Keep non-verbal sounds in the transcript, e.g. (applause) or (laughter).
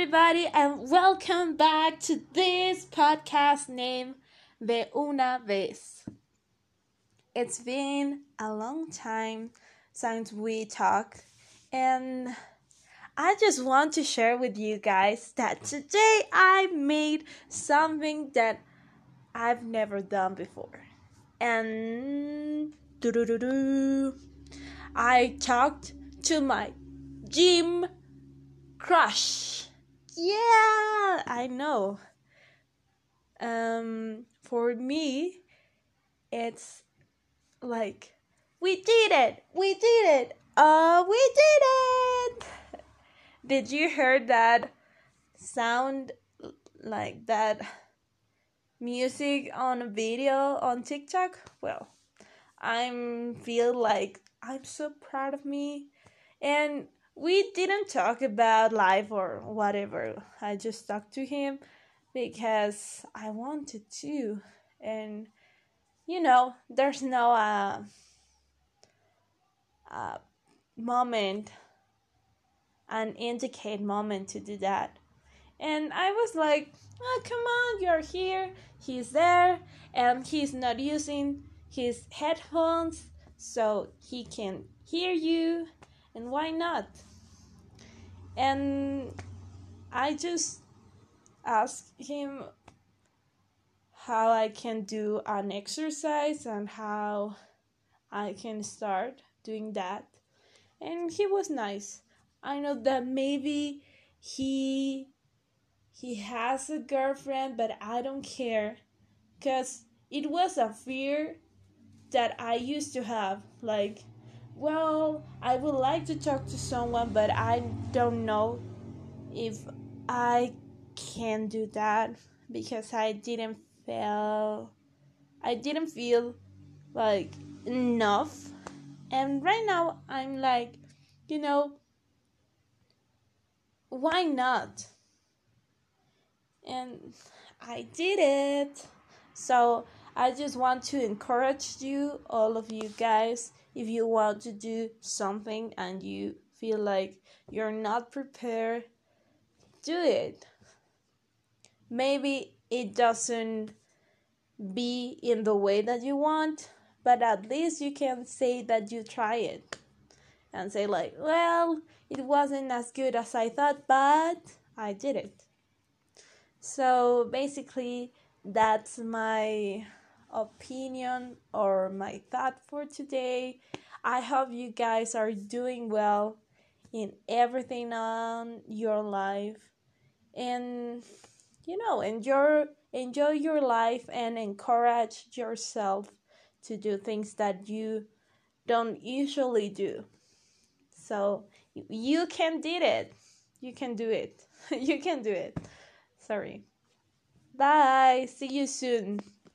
everybody, and welcome back to this podcast named De Una Vez. It's been a long time since we talked, and I just want to share with you guys that today I made something that I've never done before. And I talked to my gym crush. Yeah, I know. Um, for me, it's like we did it. We did it. Uh, we did it. Did you hear that sound like that music on a video on TikTok? Well, I'm feel like I'm so proud of me and we didn't talk about life or whatever. I just talked to him because I wanted to. And, you know, there's no uh, uh, moment, an indicate moment to do that. And I was like, oh, come on, you're here. He's there, and he's not using his headphones so he can hear you. And why not? and I just asked him how I can do an exercise and how I can start doing that. And he was nice. I know that maybe he he has a girlfriend, but I don't care cuz it was a fear that I used to have like well, I would like to talk to someone, but I don't know if I can do that because I didn't feel I didn't feel like enough. And right now I'm like, you know, why not? And I did it. So I just want to encourage you, all of you guys, if you want to do something and you feel like you're not prepared, do it. Maybe it doesn't be in the way that you want, but at least you can say that you try it and say like, well, it wasn't as good as I thought, but I did it. So basically, that's my opinion or my thought for today. I hope you guys are doing well in everything on your life. And you know enjoy enjoy your life and encourage yourself to do things that you don't usually do. So you can did it. You can do it. (laughs) You can do it. Sorry. Bye. See you soon